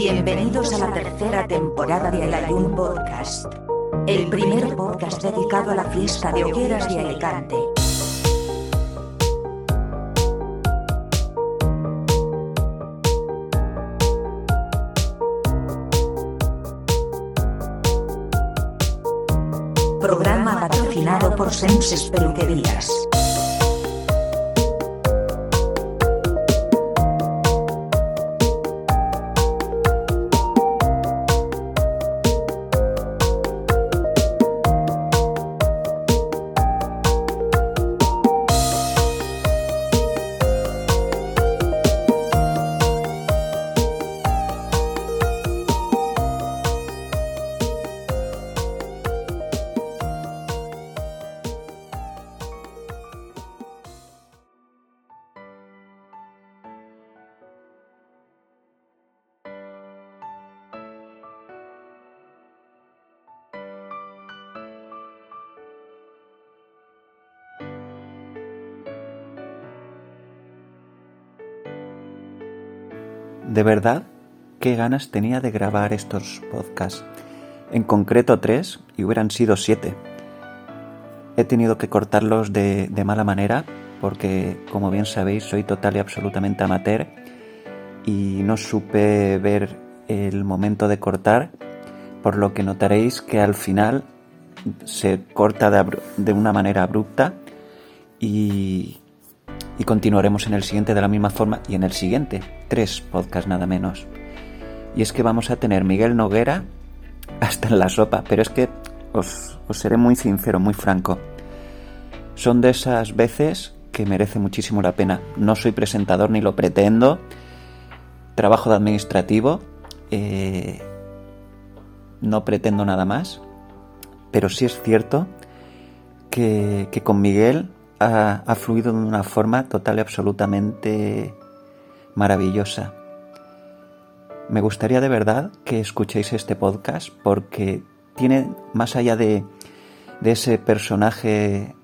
Bienvenidos a la tercera temporada de El Ayun Podcast. El primer podcast dedicado a la fiesta de hogueras de Alicante. Programa patrocinado por Senses Peluquerías. De verdad, qué ganas tenía de grabar estos podcasts. En concreto tres, y hubieran sido siete. He tenido que cortarlos de, mala manera, porque, como bien sabéis, soy total y absolutamente amateur, y no supe ver el momento de cortar, por lo que notaréis que al final se corta de, de una manera abrupta y, y continuaremos en el siguiente de la misma forma y en el siguiente, tres podcasts nada menos. Y es que vamos a tener Miguel Noguera hasta en la sopa, pero es que os, os seré muy sincero, muy franco. Son de esas veces que merece muchísimo la pena. No soy presentador ni lo pretendo. Trabajo de administrativo. eh, no pretendo nada más. Pero sí es cierto que, que con Miguel ha, ha fluido de una forma total y absolutamente maravillosa. Me gustaría de verdad que escuchéis este podcast porque tiene, más allá de, de ese personaje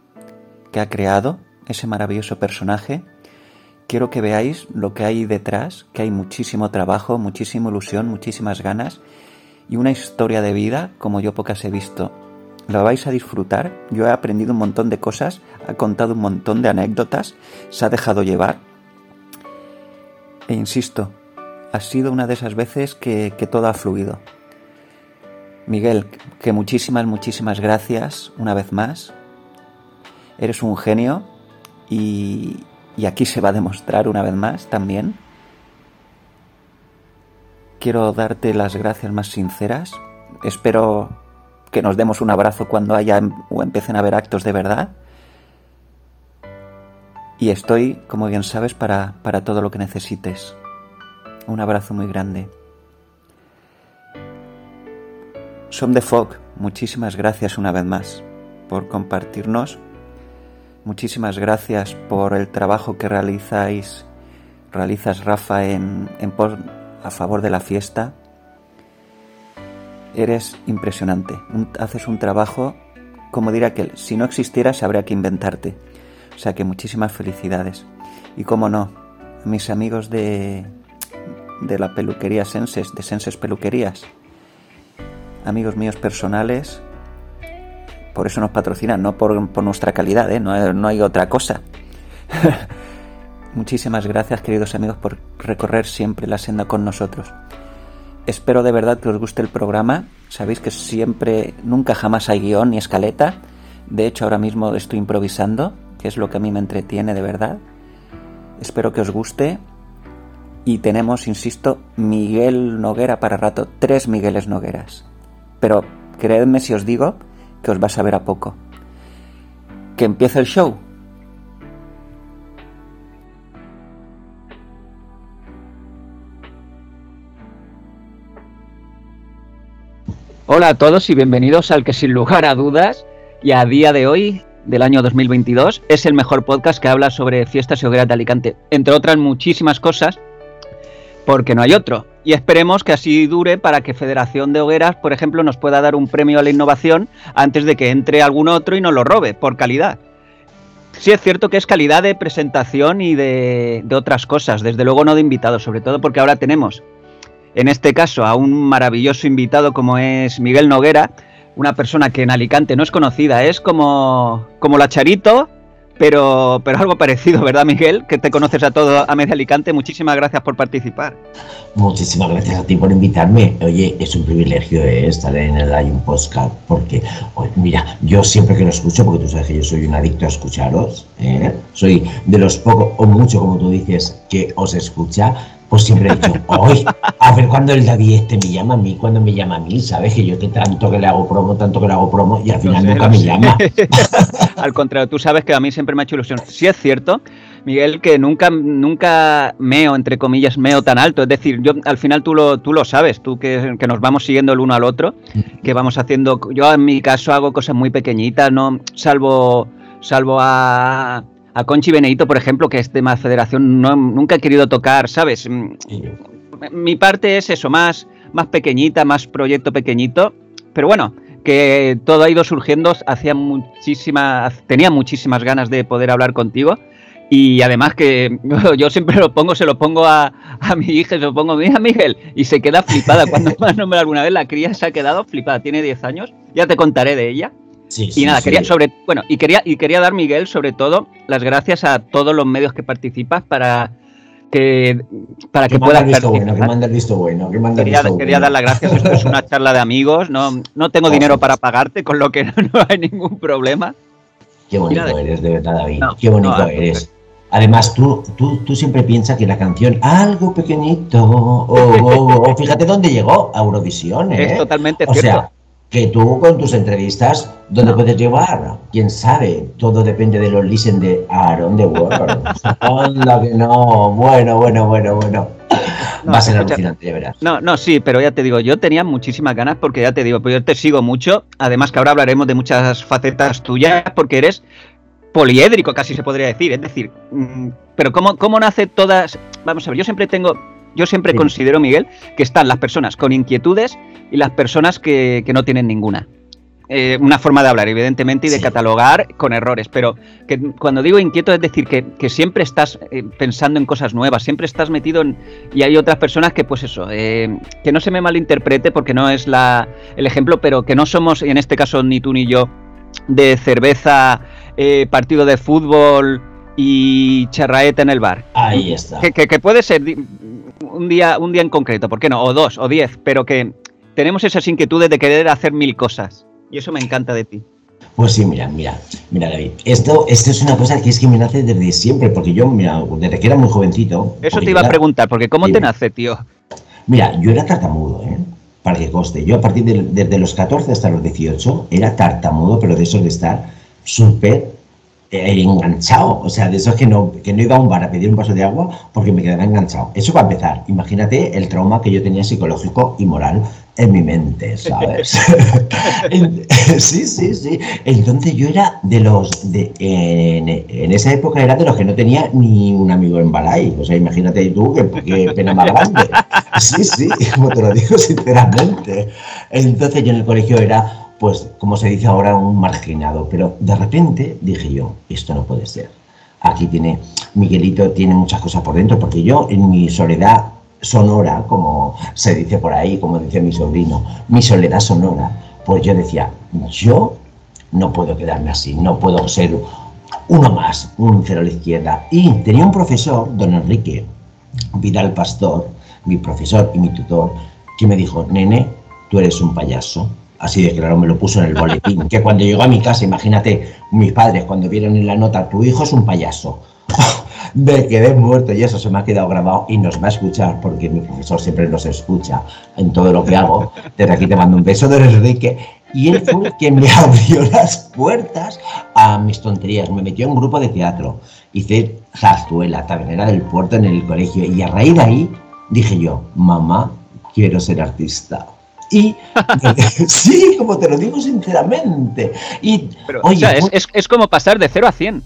que ha creado, ese maravilloso personaje, quiero que veáis lo que hay detrás, que hay muchísimo trabajo, muchísima ilusión, muchísimas ganas y una historia de vida como yo pocas he visto. Lo vais a disfrutar, yo he aprendido un montón de cosas, ha contado un montón de anécdotas, se ha dejado llevar. E insisto, ha sido una de esas veces que, que todo ha fluido. Miguel, que muchísimas, muchísimas gracias una vez más. Eres un genio y, y aquí se va a demostrar una vez más también. Quiero darte las gracias más sinceras. Espero que nos demos un abrazo cuando haya o empiecen a haber actos de verdad. Y estoy, como bien sabes, para, para todo lo que necesites. Un abrazo muy grande. Som de Fog, muchísimas gracias una vez más por compartirnos. Muchísimas gracias por el trabajo que realizáis, realizas Rafa en, en pos- a favor de la fiesta. Eres impresionante. Haces un trabajo, como dirá aquel, si no existieras habría que inventarte. O sea que muchísimas felicidades. Y como no, mis amigos de, de la peluquería Senses, de Senses Peluquerías, amigos míos personales, por eso nos patrocinan, no por, por nuestra calidad, ¿eh? no, no hay otra cosa. Muchísimas gracias, queridos amigos, por recorrer siempre la senda con nosotros. Espero de verdad que os guste el programa. Sabéis que siempre, nunca jamás hay guion ni escaleta. De hecho, ahora mismo estoy improvisando, que es lo que a mí me entretiene de verdad. Espero que os guste. Y tenemos, insisto, Miguel Noguera para rato. Tres Migueles Nogueras. Pero creedme si os digo que os va a saber a poco. Que empiece el show. Hola a todos y bienvenidos al que sin lugar a dudas y a día de hoy del año 2022 es el mejor podcast que habla sobre fiestas y hogueras de Alicante, entre otras muchísimas cosas, porque no hay otro. Y esperemos que así dure para que Federación de Hogueras, por ejemplo, nos pueda dar un premio a la innovación antes de que entre algún otro y nos lo robe, por calidad. Sí es cierto que es calidad de presentación y de, de otras cosas, desde luego no de invitados, sobre todo porque ahora tenemos en este caso a un maravilloso invitado como es Miguel Noguera, una persona que en Alicante no es conocida, es como, como la Charito, pero, pero algo parecido, ¿verdad, Miguel? Que te conoces a todo a media Alicante. Muchísimas gracias por participar. Muchísimas gracias a ti por invitarme. Oye, es un privilegio eh, estar en el Hay un Postcard, porque, mira, yo siempre que lo escucho, porque tú sabes que yo soy un adicto a escucharos, ¿eh? soy de los pocos, o mucho como tú dices, que os escucha, pues siempre he dicho, hoy, a ver cuando el David este me llama a mí, cuando me llama a mí, ¿sabes? Que yo que tanto que le hago promo, tanto que le hago promo, y al final nunca me llama. al contrario, tú sabes que a mí siempre me ha hecho ilusión. Sí es cierto, Miguel, que nunca, nunca meo, entre comillas, meo tan alto. Es decir, yo al final tú lo, tú lo sabes, tú que, que nos vamos siguiendo el uno al otro, que vamos haciendo. Yo en mi caso hago cosas muy pequeñitas, no salvo, salvo a a Conchi Benedito, por ejemplo, que es más federación, no, nunca he querido tocar, ¿sabes? Mm, mi parte es eso, más, más pequeñita, más proyecto pequeñito, pero bueno, que todo ha ido surgiendo, hacía muchísimas, tenía muchísimas ganas de poder hablar contigo. Y además que yo siempre lo pongo, se lo pongo a, mi hija, se lo pongo, mira Miguel, y se queda flipada. Cuando me ha nombrado alguna vez, la cría se ha quedado flipada, tiene 10 años, ya te contaré de ella y nada, quería sobre bueno, y quería y quería dar Miguel sobre todo las gracias a todos los medios que participas para que para que, puedas visto bueno, que manda el visto bueno, que manda quería, quería dar las gracias, esto es una charla de amigos, no no tengo dinero para pagarte, con lo que no, hay ningún problema. Qué bonito eres, de verdad, David. Qué bonito eres. Además, tú, tú, tú, siempre piensas que la canción algo pequeñito, o, fíjate dónde llegó, a Eurovisión. ¿eh? Es totalmente o Sea, que tú con tus entrevistas, ¿dónde puedes llevar? ¿Quién sabe? Todo depende de los listen de Aaron de World. Anda que no. Bueno, bueno, bueno, bueno. Va a ser alucinante, ya verás. No, no, sí, pero ya te digo, yo tenía muchísimas ganas porque ya te digo, pues yo te sigo mucho. Además que ahora hablaremos de muchas facetas tuyas porque eres poliédrico, casi se podría decir. Es decir, mm, pero ¿cómo, cómo nace todas? Vamos a ver, yo siempre tengo, yo siempre considero, Miguel, que están las personas con inquietudes y las personas que, no tienen ninguna. Eh, una forma de hablar, evidentemente, y de catalogar con errores, pero que cuando digo inquieto es decir que, siempre estás eh, pensando en cosas nuevas, siempre estás metido en... Y hay otras personas que, pues eso, eh, que no se me malinterprete porque no es la, el ejemplo, pero que no somos, en este caso ni tú ni yo, de cerveza, partido de fútbol y charraeta en el bar. Ahí está. Que, que, que puede ser un día, un día en concreto, ¿por qué no? O dos, o diez, pero que tenemos esas inquietudes de querer hacer mil cosas. Y eso me encanta de ti. Pues sí, mira, mira, mira, David. Esto, esto es una cosa que es que me nace desde siempre, porque yo, mira, desde que era muy jovencito. Eso te iba a preguntar, porque ¿cómo te nace, tío? Mira, yo era tartamudo, ¿eh? Para que coste. Yo a partir de desde los 14 hasta los 18 era tartamudo, pero de eso de estar súper eh, enganchado, o sea, de esos que no, que no iba a un bar a pedir un vaso de agua porque me quedaba enganchado. Eso va a empezar. Imagínate el trauma que yo tenía psicológico y moral en mi mente, ¿sabes? sí, sí, sí. Entonces yo era de los, de, en, esa época era de los que no tenía ni un amigo en Balay. O sea, imagínate tú qué, qué pena más grande. Sí, sí, como te lo digo sinceramente. Entonces yo en el colegio era, pues, como se dice ahora, un marginado. Pero de repente dije yo, esto no puede ser. Aquí tiene, Miguelito tiene muchas cosas por dentro, porque yo en mi soledad sonora, como se dice por ahí, como dice mi sobrino, mi soledad sonora, pues yo decía, yo no puedo quedarme así, no puedo ser uno más, un cero a la izquierda. Y tenía un profesor, don Enrique Vidal Pastor, mi profesor y mi tutor, que me dijo, nene, tú eres un payaso. Así de claro, me lo puso en el boletín. Que cuando llegó a mi casa, imagínate, mis padres cuando vieron en la nota, tu hijo es un payaso me quedé muerto y eso se me ha quedado grabado y nos va a escuchar porque mi profesor siempre nos escucha en todo lo que hago. Desde aquí te mando un beso de Enrique. Y él fue quien me abrió las puertas a mis tonterías. Me metió en un grupo de teatro. Hice Zazuela, tabernera del puerto en el colegio. Y a raíz de ahí dije yo, mamá, quiero ser artista. Y sí, como te lo digo sinceramente. Y, oye, es, es, como pasar de 0 a 100.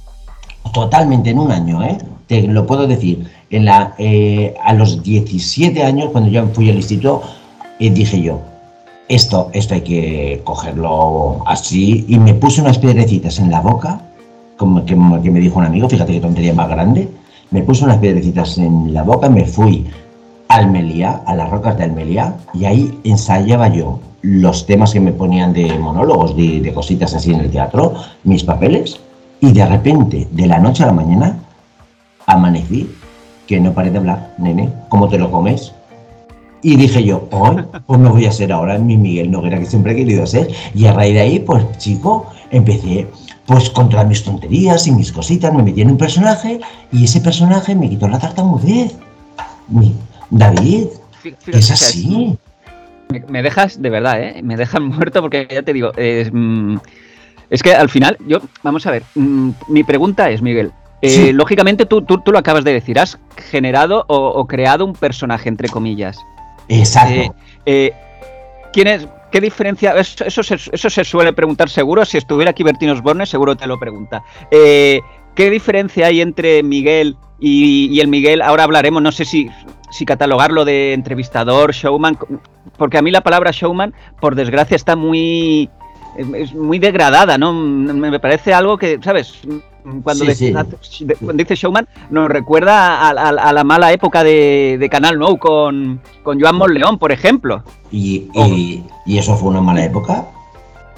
Totalmente, en un año, ¿eh? Te lo puedo decir. En la, eh, a los 17 años, cuando yo fui al instituto, eh, dije yo, esto, esto hay que cogerlo así. Y me puse unas piedrecitas en la boca, como que, me dijo un amigo, fíjate qué tontería más grande. Me puse unas piedrecitas en la boca, me fui Almería, a las rocas de Almería, y ahí ensayaba yo los temas que me ponían de monólogos, de, cositas así en el teatro, mis papeles, y de repente, de la noche a la mañana, amanecí que no paré de hablar, nene, ¿cómo te lo comes? Y dije yo, hoy, pues no voy a ser ahora mi Miguel Noguera que siempre he querido ser. Y a raíz de ahí, pues chico, empecé pues con todas mis tonterías y mis cositas, me metí en un personaje y ese personaje me quitó la tartamudez. Mi- David, Fíjate es así. Me, me dejas, de verdad, ¿eh? Me dejas muerto porque ya te digo, es, mm, es que al final, yo, vamos a ver, mm, mi pregunta es, Miguel, eh, Sí. lógicamente tú, tú, tú lo acabas de decir, has generado o, o creado un personaje, entre comillas. Exacto. Eh, eh, ¿Quién es? ¿Qué diferencia? Eso, eso, se, eso se suele preguntar seguro. Si estuviera aquí Bertín Osborne, seguro te lo pregunta. ¿Qué diferencia hay entre Miguel y, y el Miguel? Ahora hablaremos, no sé si, si catalogarlo de entrevistador, showman, porque a mí la palabra showman, por desgracia, está muy. Es muy degradada, ¿no? Me parece algo que, ¿sabes? Cuando, Sí, dice, de- cuando dice showman, nos recuerda a, a- a la mala época de, de Canal No con, con Joan Monleón, por ejemplo. Y, y- y eso fue una mala época.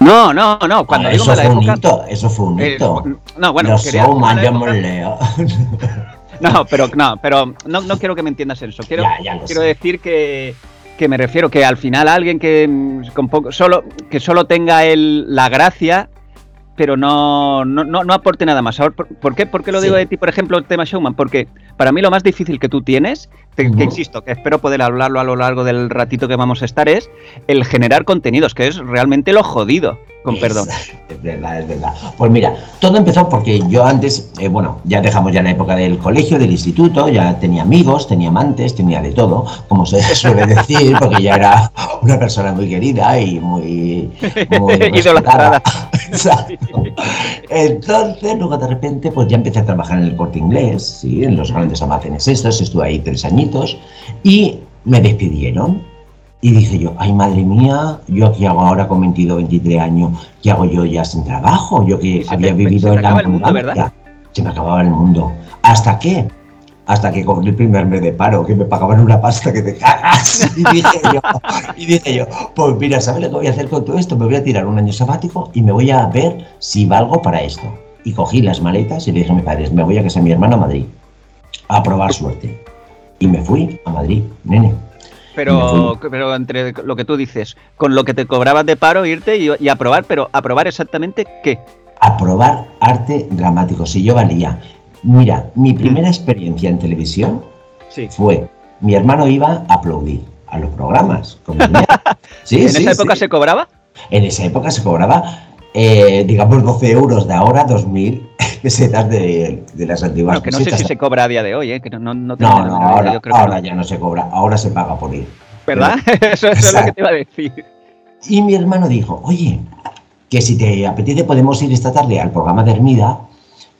No, no, no, cuando Ah, digo eso mala fue un época. hito, eso fue un eh, hito. no, bueno, Los quería-. No, pero no, pero no, no quiero que me entiendas en eso. Quiero, Ya, ya lo quiero sé. decir que, que me refiero que al final alguien que mm, con poco, solo que solo tenga el, la gracia, pero no, no, no, no aporte nada más. Ahora, ¿Por, qué, por qué lo Sí. digo de ti, por ejemplo, el tema showman? Porque para mí lo más difícil que tú tienes, que, insisto, que espero poder hablarlo a lo largo del ratito que vamos a estar, es el generar contenidos, que es realmente lo jodido, con Es- perdón. Es verdad, es verdad. Pues mira, todo empezó porque yo antes, eh, bueno, ya dejamos ya la época del colegio, del instituto, ya tenía amigos, tenía amantes, tenía de todo, como se suele decir, porque ya era una persona muy querida y muy, muy Idolatrada. Entonces, luego de repente, pues ya empecé a trabajar en el corte inglés, ¿sí? en los grandes almacenes estos, estuve ahí tres añitos y me despidieron. Y dije yo, ay madre mía, yo qué hago ahora con 22, 23 años, ¿qué hago yo ya sin trabajo? Yo que se había te- vivido se en la mundo. Se me acababa el mundo. ¿Hasta qué? Hasta que cobré el primer mes de paro, que me pagaban una pasta que te cagas. Y dije yo, y dije yo, pues mira, ¿sabes lo que voy a hacer con todo esto? Me voy a tirar un año sabático y me voy a ver si valgo para esto. Y cogí las maletas y le dije a mis padres, me voy a casa de mi hermano a Madrid, a probar suerte. Y me fui a Madrid, nene. Pero, pero entre lo que tú dices, con lo que te cobrabas de paro, irte y, y aprobar, pero aprobar exactamente qué. a probar arte dramático, si yo valía. Mira, mi primera experiencia en televisión Sí. fue, mi hermano iba a aplaudir a los programas. como Sí, ¿En sí, esa época se cobraba? En esa época se cobraba, eh, digamos, 12 euros de ahora, 2.000 pesetas de, de las antiguas Bueno, que no sé si se cobra a día de hoy, ¿eh? que no, no, no No, no, ahora, yo creo que ahora no. ya no se cobra, ahora se paga por ir. ¿Verdad? eso, eso es lo que te iba a decir. Y mi hermano dijo, oye, que si te apetece podemos ir esta tarde al programa de Hermida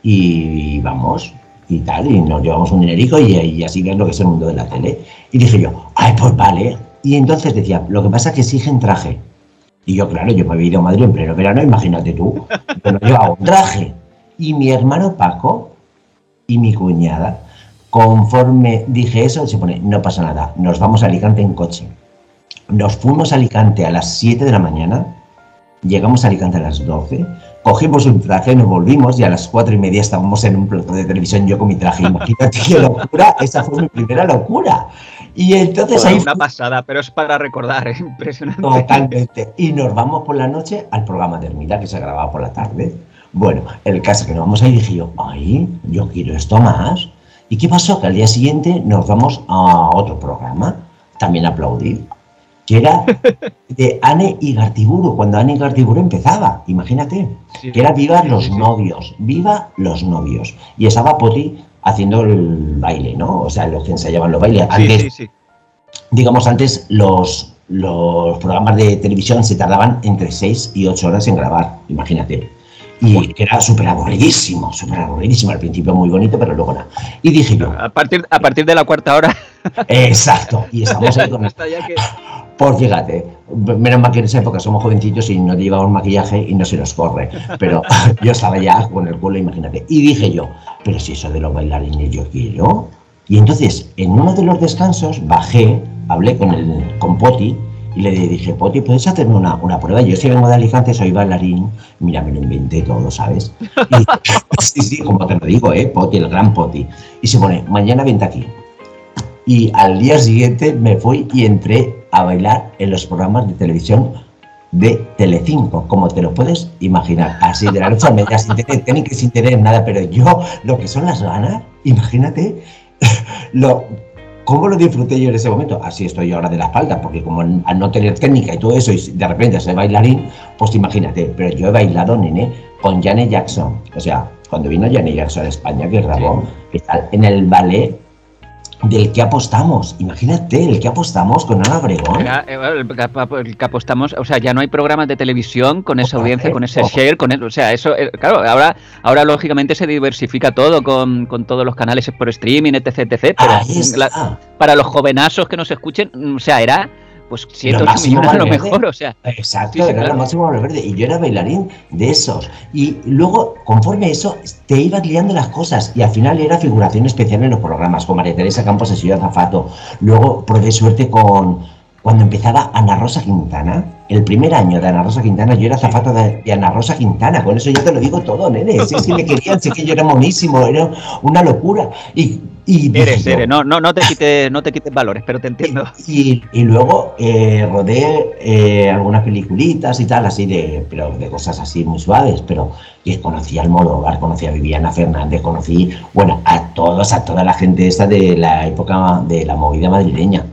y vamos y tal, y nos llevamos un dinerico y, y así ves lo que es el mundo de la tele. Y dije yo, ay, pues vale. Y entonces decía, lo que pasa es que exigen traje. Y yo, claro, yo me había ido a Madrid en pleno verano, imagínate tú, yo no llevaba un traje. Y mi hermano Paco y mi cuñada, conforme dije eso, se pone, no pasa nada, nos vamos a Alicante en coche. Nos fuimos a Alicante a las 7 de la mañana, llegamos a Alicante a las 12, cogimos un traje, nos volvimos y a las 4 y media estábamos en un plato de televisión yo con mi traje. Imagínate qué locura, esa fue mi primera locura. Y entonces ahí una pasada, pero es para recordar, ¿eh? impresionante. Totalmente. Y nos vamos por la noche al programa de que se grababa por la tarde. Bueno, el caso que nos vamos ahí dije yo, ay, yo quiero esto más. ¿Y qué pasó? Que al día siguiente nos vamos a otro programa, también aplaudir, que era de Anne y Gartiburu, cuando Anne y Gartiburu empezaba, imagínate, Sí, que era Viva los sí, sí. novios, Viva los novios. Y estaba Poti haciendo el baile, ¿no? O sea, los que ensayaban los bailes. Sí, Antes sí, sí. digamos, antes los, los programas de televisión se tardaban entre 6 y 8 horas en grabar, imagínate. Y que era súper aburridísimo, súper aburridísimo. Al principio muy bonito, pero luego nada. Y dije yo, A partir, a partir de la cuarta hora. exacto. Y estamos ahí con hasta ya que- Pues fíjate, menos mal que en esa época somos jovencitos y no llevamos maquillaje y no se nos corre. Pero yo estaba ya con el culo, imagínate. Y dije yo, pero si eso de los bailarines yo quiero, Y entonces, en uno de los descansos, bajé, hablé con, el, con Poti y le dije, Poti, ¿puedes hacerme una, una prueba? Yo si vengo de Alicante, soy bailarín. Mira, me lo inventé todo, ¿sabes? Y, sí, sí, como te lo digo, ¿eh? Poti, el gran Poti. Y se pone, mañana vente aquí. Y al día siguiente me fui y entré a bailar en los programas de televisión de Telecinco, como te lo puedes imaginar, así de la noche a media, sin tener técnica, sin tener nada, pero yo, lo que son las ganas, imagínate, lo, ¿cómo lo disfruté yo en ese momento? Así estoy yo ahora de la espalda, porque como al no tener técnica y todo eso, y de repente soy bailarín, pues imagínate, pero yo he bailado, nene, con Janet Jackson, o sea, cuando vino Janet Jackson a España, que grabó, en el ballet del que apostamos. Imagínate, el que apostamos con Ana Obregón. Eh, el, que apostamos, o sea, ya no hay programas de televisión con esa audiencia, con ese share, con el, o sea, eso, eh, claro, ahora, ahora lógicamente se diversifica todo con, con todos los canales por streaming, etc, etc. Pero para los jovenazos que nos escuchen, o sea, era pues 7 8 millones a lo mejor, o sea. Exacto, era lo máximo verde. Y yo era bailarín de esos. Y luego, conforme a eso, te ibas liando las cosas. Y al final era figuración especial en los programas, con María Teresa Campos y Zafato. Luego probé suerte con. Cuando empezaba Ana Rosa Quintana, el primer año de Ana Rosa Quintana, yo era zafato de, Ana Rosa Quintana, con eso yo te lo digo todo, nene. Si es que me querían, sé que yo era monísimo, era una locura. Y y eres, eres, no, no, no te quites, no te quites valores, pero te entiendo. Y, y luego eh, rodé eh, algunas peliculitas y tal, así de, pero de cosas así muy suaves, pero y conocí al Almodóvar, conocí a Viviana Fernández, conocí, bueno, a todos, a toda la gente esta de la época de la movida madrileña.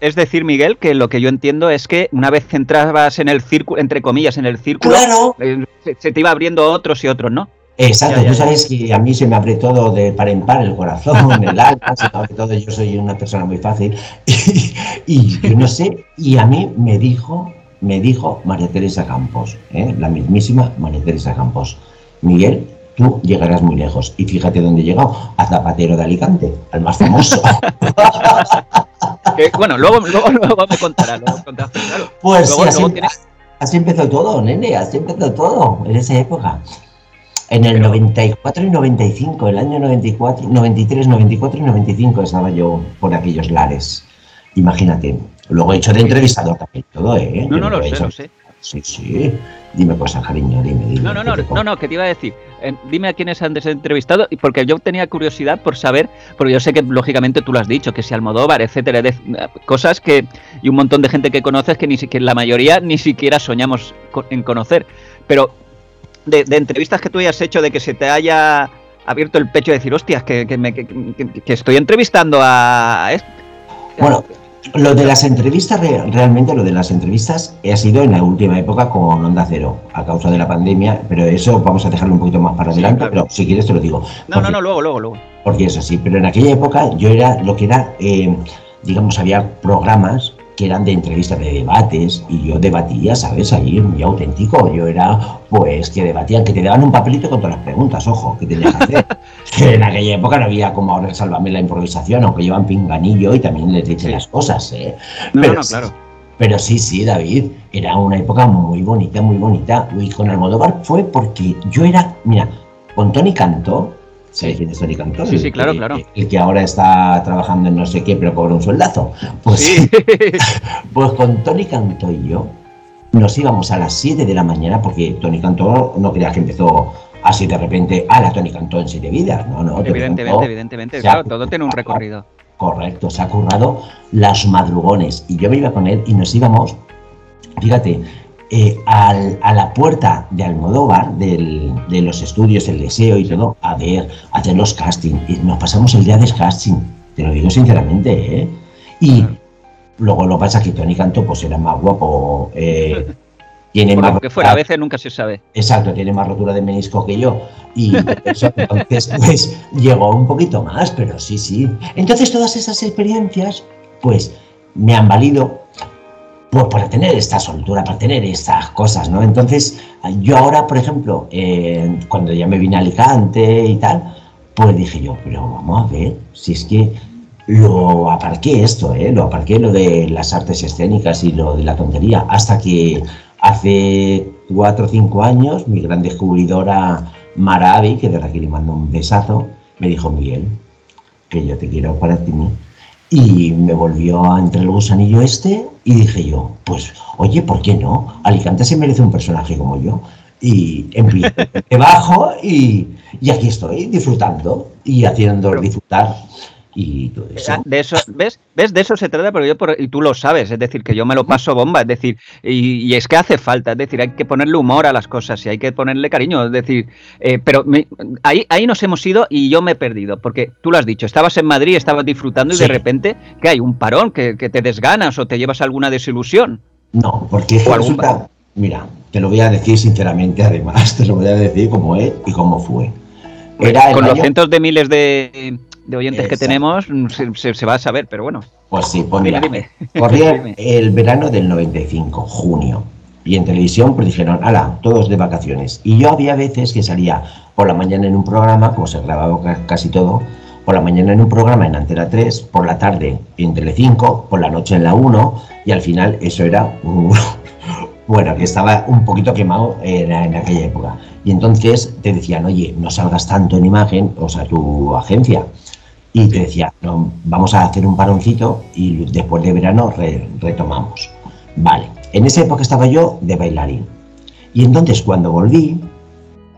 Es decir, Miguel, que lo que yo entiendo es que una vez entrabas en el círculo, entre comillas, en el círculo, eh, se te iba abriendo otros y otros, ¿no? Exacto, tú sabes que a mí se me abre todo de par en par, el corazón, el alma, se me abre todo, yo soy una persona muy fácil. Y, yo no sé, y a mí me dijo, me dijo María Teresa Campos, ¿eh? la mismísima María Teresa Campos, Miguel, tú llegarás muy lejos. Y fíjate dónde he llegado, a Zapatero de Alicante, al más famoso. bueno, luego, luego, me contará, luego claro. Pues así, así empezó todo, nene, así empezó todo en esa época. En el 94 y 95, el año 94, 93, 94 y 95 estaba yo por aquellos lares. Imagínate. Luego he hecho de entrevistador también todo, ¿eh? No, no, lo sé, lo sé. Sí, sí. Dime cosas, cariño, dime, dime. No, no, no, no, no, que te iba a decir. Eh, dime a quiénes han entrevistado, porque yo tenía curiosidad por saber, porque yo sé que lógicamente tú lo has dicho, que si Almodóvar, etcétera, cosas que. y un montón de gente que conoces que ni siquiera la mayoría ni siquiera soñamos en conocer. Pero de, entrevistas que tú hayas hecho, de que se te haya abierto el pecho de decir, hostias, que, que, estoy entrevistando a... Bueno, lo de las entrevistas, realmente lo de las entrevistas ha sido en la última época con Onda Cero, a causa de la pandemia, pero eso vamos a dejarlo un poquito más para adelante, pero si quieres te lo digo. No, no, no, luego, luego, luego. Porque eso sí, pero en aquella época yo era lo que era, eh, digamos, había programas que eran de entrevistas de debates y yo debatía, ¿sabes? Ahí muy auténtico. Yo era, pues, que debatían, que te daban un papelito con todas las preguntas, ojo, que tenías que hacer. en aquella época no había como ahora Sálvame la improvisación, aunque llevan pinganillo y también les dicen las cosas, ¿eh? pero, no, claro. Pero sí, sí, David, era una época muy bonita, muy bonita. Y con Almodóvar fue porque yo era, mira, con Tony Cantó, ¿Sabes quién es Tony Cantó? Sí, sí, claro, claro. El que ahora está trabajando en no sé qué, pero cobra un sueldazo. Pues, sí. pues con Tony Cantó y yo nos íbamos a las 7 de la mañana, porque Tony Cantó no creas que empezó así de repente, a la Tony Cantó en siete vidas, no, no. Evidentemente, evidentemente, claro, todo tiene un recorrido. Correcto, se ha currado las madrugones. Y yo me iba con él y nos íbamos, fíjate, eh, a la puerta de Almodóvar, de los estudios, el deseo y todo, a ver, a hacer los castings. Y nos pasamos el día del casting, te lo digo sinceramente, ¿eh? Y luego lo pasa que Tony Canto pues era más guapo. Eh, tiene más que fuera, a veces nunca se sabe. Exacto, tiene más rotura de menisco que yo. Y entonces, pues llegó un poquito más, pero sí, sí. Entonces, todas esas experiencias, pues me han valido pues para tener esta soltura, para tener estas cosas, ¿no? Entonces, yo ahora, por ejemplo, eh, cuando ya me vine a Alicante y tal, pues dije yo, pero vamos a ver, si es que lo aparqué esto, ¿eh? Lo aparqué lo de las artes escénicas y lo de la tontería, hasta que hace cuatro o cinco años mi gran descubridora Maravi, que desde aquí le mando un besazo, me dijo, Miguel, que yo te quiero para ti. Y me volvió a entrar el gusanillo este y dije yo, pues oye, ¿por qué no? Alicante se merece un personaje como yo. Y empiezo debajo y, y aquí estoy disfrutando y haciendo disfrutar y todo eso. De eso, ¿ves? ¿Ves? De eso se trata, pero yo y tú lo sabes, es decir, que yo me lo paso bomba, es decir, y, es que hace falta, es decir, hay que ponerle humor a las cosas y hay que ponerle cariño, es decir, eh, pero ahí, ahí nos hemos ido y yo me he perdido, porque tú lo has dicho, estabas en Madrid, estabas disfrutando y de repente, que hay un parón, que, te desganas o te llevas alguna desilusión. No, porque resulta, mira, te lo voy a decir sinceramente, además, te lo voy a decir como es y cómo fue. Era con los cientos de miles de, de oyentes que tenemos se, va a saber, pero bueno. Pues sí, pues mira, corría el verano del 95, junio, y en televisión pues dijeron, ala, todos de vacaciones. Y yo había veces que salía por la mañana en un programa, como se grababa casi todo, por la mañana en un programa en Antena 3, por la tarde en Tele5, por la noche en la 1, y al final eso era bueno, que estaba un poquito quemado en, en, aquella época. Y entonces te decían, oye, no salgas tanto en imagen, o sea, tu agencia, y te decía, no, vamos a hacer un paroncito y después de verano retomamos. Vale, en esa época estaba yo de bailarín. Y entonces cuando volví,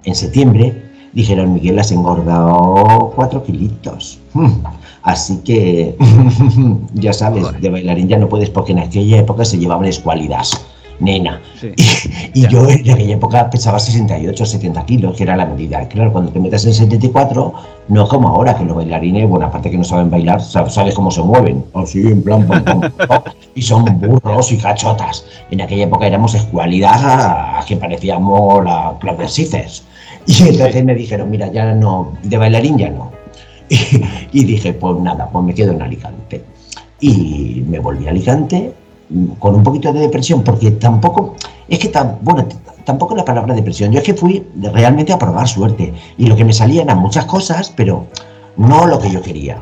en septiembre, dijeron, Miguel, has engordado cuatro kilitos. Así que, ya sabes, de bailarín ya no puedes porque en aquella época se llevaban escualidades nena. Y, yo en aquella época pesaba 68, 70 kilos, que era la medida. Claro, cuando te metes en 74, no como ahora, que los bailarines, bueno, aparte que no saben bailar, sabes cómo se mueven. Así, en plan, y son burros y cachotas. En aquella época éramos escualidad que parecíamos la Claudia Y entonces me dijeron, mira, ya no, de bailarín ya no. Y, y dije, pues nada, pues me quedo en Alicante. Y me volví a Alicante con un poquito de depresión, porque tampoco, es que tan, bueno, tampoco la palabra depresión, yo es que fui realmente a probar suerte y lo que me salía eran muchas cosas, pero no lo que yo quería.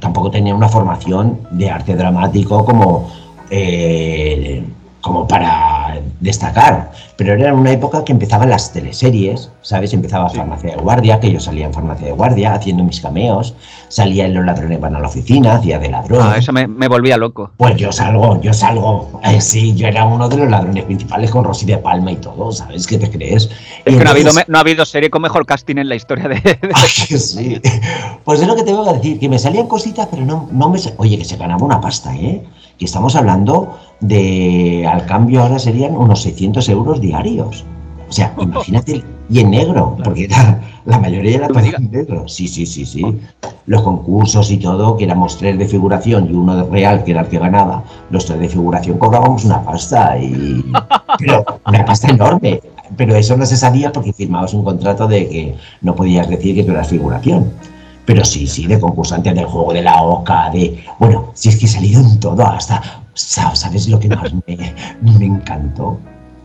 Tampoco tenía una formación de arte dramático como, eh, como para destacar, pero era una época que empezaban las teleseries, ¿sabes? Empezaba Farmacia de Guardia, que yo salía en Farmacia de Guardia haciendo mis cameos, salía en Los Ladrones van a la oficina, hacía de ladrón. Ah, eso me, volvía loco. Pues yo salgo, yo salgo. Eh, sí, yo era uno de los ladrones principales con Rosy de Palma y todo, ¿sabes? ¿Qué te crees? Es que no, ha habido, no ha habido serie con mejor casting en la historia de. sí. Pues es lo que tengo que decir, que me salían cositas, pero no, no me. Oye, que se ganaba una pasta, ¿eh? Que estamos hablando de. Al cambio ahora serían unos 600 euros diarios. O sea, imagínate, y en negro, porque la mayoría era todo en negro. Sí, sí, sí, sí. Los concursos y todo, que éramos tres de figuración y uno de real, que era el que ganaba, los tres de figuración cobrábamos una pasta, y, pero una pasta enorme. Pero eso no se sabía porque firmabas un contrato de que no podías decir que tú eras figuración. Pero sí, sí, de concursante del juego de la OCA, de... Bueno, si es que he salido en todo, hasta... ¿Sabes lo que más me, me encantó?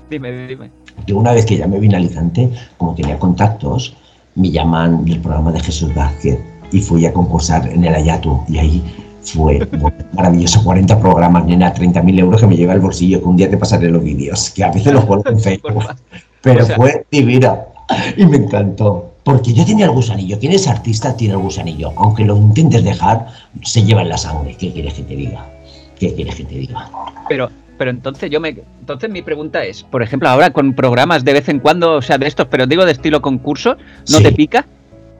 Dime, dime yo una vez que ya me vine a Alicante, como tenía contactos, me llaman del programa de Jesús Vázquez y fui a concursar en el Ayatu y ahí fue maravilloso, 40 programas, nena, 30.000 euros que me lleva al bolsillo, que un día te pasaré los vídeos, que a veces los juego en Facebook, pero fue divino y me encantó. Porque yo tenía el gusanillo, quien es artista tiene el gusanillo, aunque lo intentes dejar, se lleva en la sangre. ¿Qué quieres que te diga? ¿Qué quieres que te diga? Pero pero entonces yo me entonces mi pregunta es, por ejemplo, ahora con programas de vez en cuando, o sea, de estos, pero digo de estilo concurso, ¿no te pica?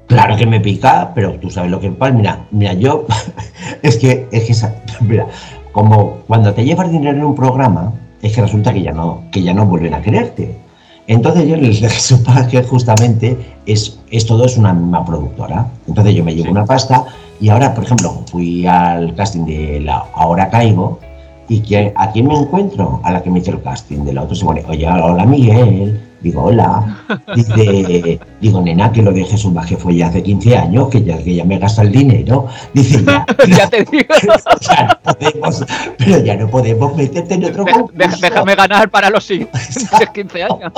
Claro que me pica, pero tú sabes lo que pasa. Mira, mira, yo es que es que mira, como cuando te llevas dinero en un programa, es que resulta que ya no que ya no vuelven a quererte. Entonces yo les supongo que justamente es, es todo es una misma productora. Entonces yo me llevo una pasta y ahora, por ejemplo, fui al casting de la Ahora Caigo ¿Y que, a quién me encuentro? A la que me hizo el casting. De la otra se pone, oye, hola Miguel. Digo, hola. Dice, digo, nena, que lo de Jesús Baje fue ya hace 15 años, que ya, que ya me gasta el dinero. Dice, ya. ya te digo. ya no podemos, pero ya no podemos meterte en otro concurso. Déjame ganar para los siguientes 15 años.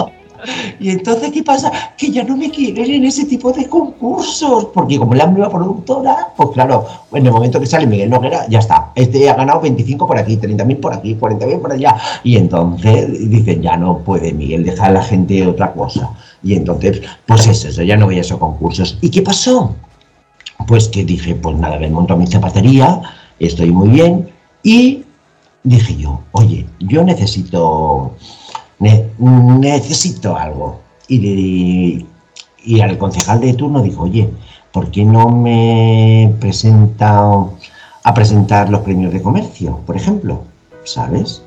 Y entonces, ¿qué pasa? Que ya no me quieren en ese tipo de concursos, porque como la nueva productora, pues claro, en el momento que sale Miguel Noguera, ya está. Este ha ganado 25 por aquí, 30.000 por aquí, 40.000 por allá. Y entonces dicen, ya no puede Miguel, deja a la gente otra cosa. Y entonces, pues eso, eso ya no voy a esos concursos. ¿Y qué pasó? pues que dije, pues nada, me monto a mi zapatería, estoy muy bien, y dije yo, oye, yo necesito, necesito algo. Y, y al concejal de turno dijo, oye, ¿por qué no me presenta a presentar los premios de comercio, por ejemplo? ¿Sabes?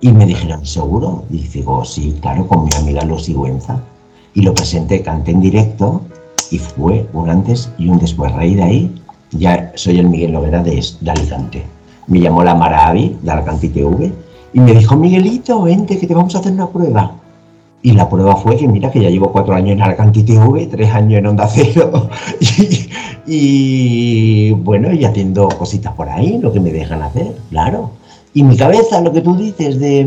Y me dijeron, ¿seguro? Y digo, sí, claro, con mi amiga Lucy Sigüenza. Y lo presenté, canté en directo y fue un antes y un después. Raíz de ahí, ya soy el Miguel Lovera de, de Alicante. Me llamó la Maravi de Alicante TV y me dijo, Miguelito, vente que te vamos a hacer una prueba. Y la prueba fue que, mira, que ya llevo cuatro años en Alicante TV, tres años en Onda Cero. Y, bueno, y haciendo cositas por ahí, lo que me dejan hacer, claro. Y mi cabeza, lo que tú dices de,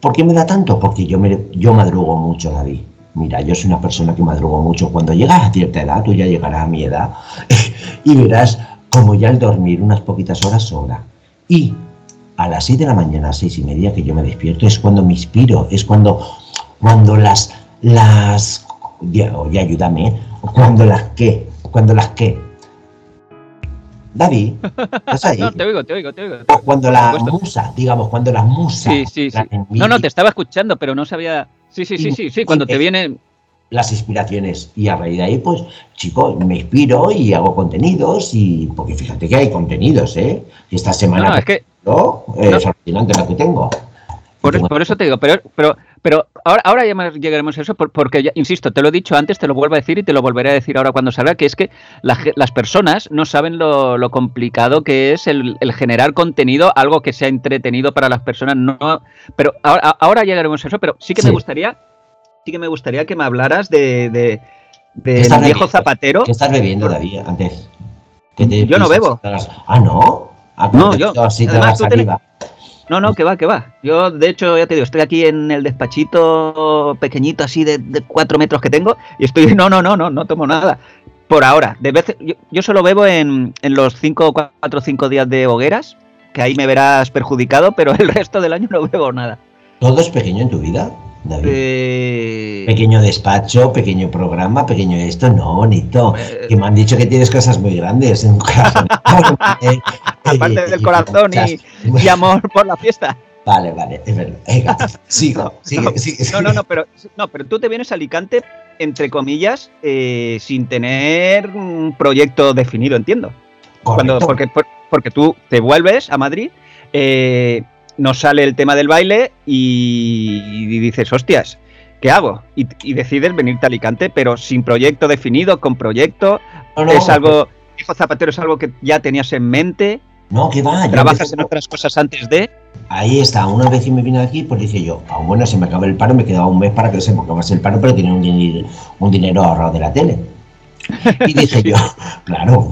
¿por qué me da tanto? Porque yo, me, yo madrugo mucho, David. Mira, yo soy una persona que madrugo mucho. Cuando llegas a cierta edad, tú ya llegarás a mi edad, y verás como ya el dormir unas poquitas horas sobra. Y a las 6 de la mañana, a seis y media que yo me despierto, es cuando me inspiro, es cuando, cuando las, las, oye, ayúdame, cuando las que, cuando las que. David, ¿estás ahí? no, te oigo, te oigo, te oigo. cuando la musa, digamos, cuando la musa. Sí, sí, sí. No, no, te estaba escuchando, pero no sabía Sí, sí, sí, sí, sí, cuando te vienen las inspiraciones y a raíz de ahí pues chico me inspiro y hago contenidos y porque fíjate que hay contenidos eh esta semana no, es que no, es alucinante la que tengo por, eso te digo pero pero pero ahora, ahora ya llegaremos a eso porque ya, insisto te lo he dicho antes te lo vuelvo a decir y te lo volveré a decir ahora cuando salga que es que las personas no saben lo, complicado que es el, generar contenido algo que sea entretenido para las personas no pero ahora, ahora llegaremos a eso pero sí que me gustaría sí que me gustaría que me hablaras de, de, viejo zapatero. ¿Qué estás bebiendo, David, antes? yo no bebo. Ah, ¿no? Ah, no, yo. No, no, que va, que va. Yo, de hecho, ya te digo, estoy aquí en el despachito pequeñito, así de, cuatro metros que tengo, y estoy, no, no, no, no, no tomo nada. Por ahora, de vez, yo, solo bebo en, en los cinco, cuatro o cinco días de hogueras, que ahí me verás perjudicado, pero el resto del año no bebo nada. ¿Todo es pequeño en tu vida? Eh, pequeño despacho, pequeño programa, pequeño esto, no, bonito. Eh, que me han dicho que tienes cosas muy grandes en corazón. Aparte del corazón y, amor por la fiesta. Vale, vale, es verdad. sigo, sigue, sigue, No, no, no, pero, no, pero tú te vienes a Alicante, entre comillas, eh, sin tener un proyecto definido, entiendo. Cuando, porque, porque tú te vuelves a Madrid, eh, nos sale el tema del baile y, dices, hostias, ¿qué hago? Y, decides venirte a Alicante, pero sin proyecto definido, con proyecto. es algo, hijo Zapatero, es algo que ya tenías en mente. No, que va. ¿Trabajas en otras cosas antes de? Ahí está, una vez que me vine aquí, pues dije yo, ah, bueno, se me acaba el paro, me quedaba un mes para que se me acabase el paro, pero tenía un, un dinero ahorrado de la tele. Y dije yo, claro,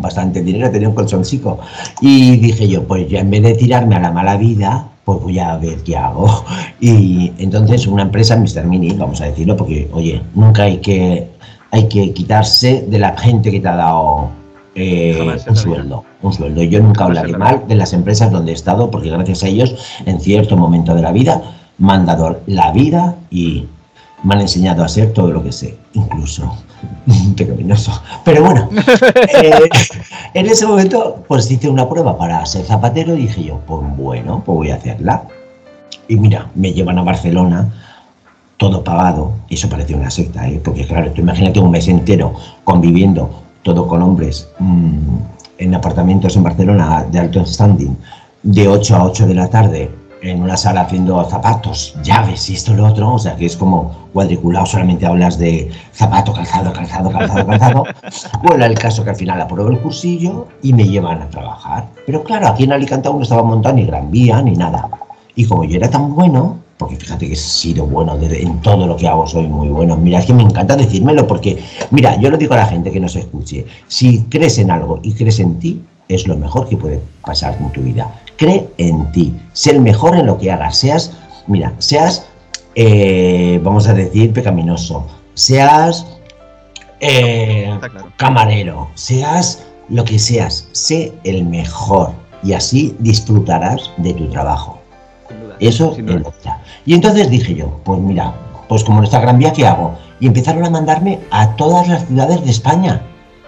bastante dinero, tenía un colchoncico. Y dije yo, pues ya en vez de tirarme a la mala vida, pues voy a ver qué hago. Y entonces una empresa, Mr. Mini, vamos a decirlo, porque, oye, nunca hay que, hay que quitarse de la gente que te ha dado eh, un sueldo, un sueldo. Yo nunca hablaré mal de las empresas donde he estado, porque gracias a ellos, en cierto momento de la vida, me han dado la vida y me han enseñado a hacer todo lo que sé, incluso pecaminoso. Pero bueno, eh, en ese momento pues hice una prueba para ser zapatero y dije yo, pues bueno, pues voy a hacerla. Y mira, me llevan a Barcelona, todo pagado, y eso parece una secta, ¿eh? porque claro, tú imagínate un mes entero conviviendo todo con hombres mmm, en apartamentos en Barcelona de alto standing, de 8 a 8 de la tarde, en una sala haciendo zapatos, llaves y esto y lo otro, o sea que es como cuadriculado, solamente hablas de zapato, calzado, calzado, calzado, calzado. bueno, el caso que al final apruebo el cursillo y me llevan a trabajar. Pero claro, aquí en Alicante aún no estaba montado ni Gran Vía ni nada. Y como yo era tan bueno, porque fíjate que he sido bueno en todo lo que hago, soy muy bueno. Mira, es que me encanta decírmelo porque, mira, yo lo digo a la gente que no se escuche, si crees en algo y crees en ti, es lo mejor que puede pasar en tu vida cree en ti, sé el mejor en lo que hagas, seas, mira, seas, eh, vamos a decir, pecaminoso, seas eh, camarero, seas lo que seas, sé el mejor y así disfrutarás de tu trabajo. Eso es Y entonces dije yo, pues mira, pues como en esta gran vía, ¿qué hago? Y empezaron a mandarme a todas las ciudades de España.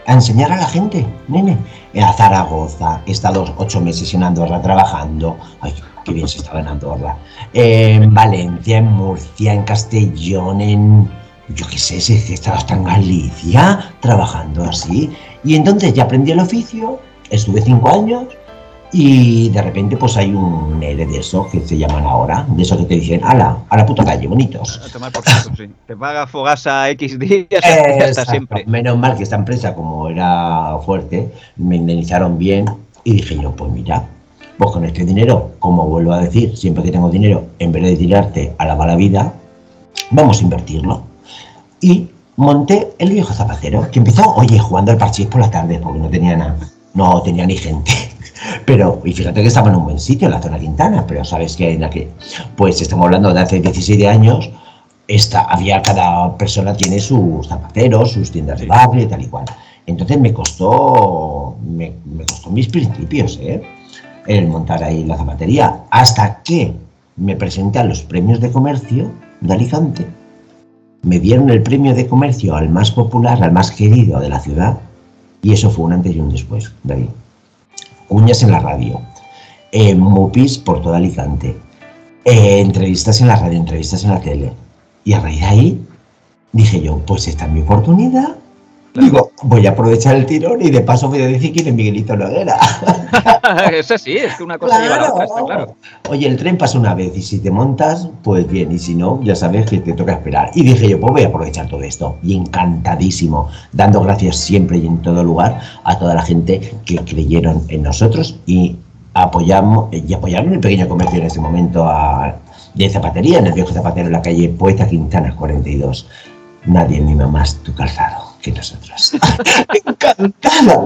A enseñar a la gente, nene. A Zaragoza, he estado ocho meses en Andorra trabajando. Ay, qué bien se estaba en Andorra. En Valencia, en Murcia, en Castellón, en. Yo qué sé, si estaba hasta en Galicia trabajando así. Y entonces ya aprendí el oficio, estuve cinco años y de repente pues hay un ERE de eso que se llaman ahora, de eso que te dicen, ala, a la puta calle, bonitos. A tomar por sí. Te paga Fogasa X días hasta Exacto. siempre. Menos mal que esta empresa, como era fuerte, me indemnizaron bien y dije yo, pues mira, pues con este dinero, como vuelvo a decir, siempre que tengo dinero, en vez de tirarte a la mala vida, vamos a invertirlo. Y monté el viejo zapatero, que empezó, oye, jugando al parchís por la tarde, porque no tenía nada, no tenía ni gente. Pero, y fíjate que estaba en un buen sitio, en la zona Quintana, pero sabes que en la que, pues estamos hablando de hace 17 años, esta, había cada persona tiene sus zapateros, sus tiendas de barrio y tal y cual. Entonces me costó, me, me costó mis principios, ¿eh? El montar ahí la zapatería, hasta que me presenté a los premios de comercio de Alicante. Me dieron el premio de comercio al más popular, al más querido de la ciudad, y eso fue un antes y un después, David. Cuñas en la radio, eh, Mupis por toda Alicante, eh, entrevistas en la radio, entrevistas en la tele. Y a raíz de ahí dije yo, pues esta es mi oportunidad. Digo, voy a aprovechar el tirón y de paso voy a decir quién es Miguelito Noguera. Eso sí, es que una cosa lleva a la otra, está claro. Oye, el tren pasa una vez y si te montas, pues bien, y si no, ya sabes que te toca esperar. Y dije yo, pues voy a aprovechar todo esto. Y encantadísimo, dando gracias siempre y en todo lugar a toda la gente que creyeron en nosotros y apoyamos y apoyaron el pequeño comercio en ese momento a- de zapatería, en el viejo zapatero en la calle Poeta Quintana 42. Nadie mima más tu calzado que nosotros. Encantada.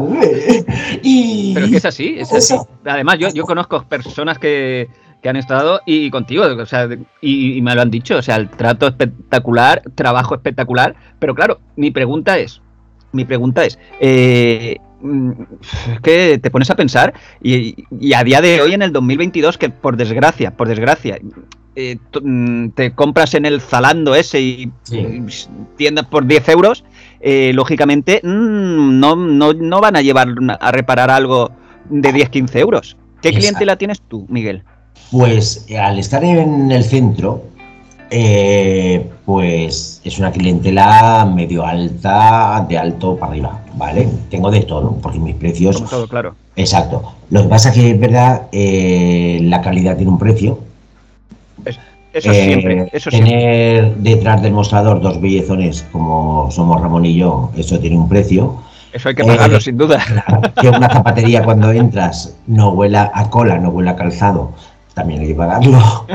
Y Pero es que es así, es así. Además, yo, yo conozco personas que, que han estado y contigo, o sea, y, y me lo han dicho, o sea, el trato espectacular, trabajo espectacular, pero claro, mi pregunta es, mi pregunta es, eh, mm, es que te pones a pensar y, y a día de hoy en el 2022 que por desgracia, por desgracia, eh, mm, te compras en el Zalando ese y Sí. y tiendas por 10 euros, eh, lógicamente mm, no, no, no van a llevar a reparar algo de 10-15 euros. ¿Qué Exacto. clientela tienes tú, Miguel? Pues al estar en el centro, eh, pues es una clientela medio alta, de alto para arriba, ¿vale? Tengo de todo, porque mis precios... Como todo, claro. Exacto. Lo que pasa es que es verdad, eh, la calidad tiene un precio. Eso Eh, siempre, eso siempre. tener detrás del mostrador dos bellezones como somos Ramón y yo, eso tiene un precio. Eso hay que pagarlo, eh, sin duda. Que una zapatería cuando entras no huela a cola, no huela a calzado, también hay que pagarlo.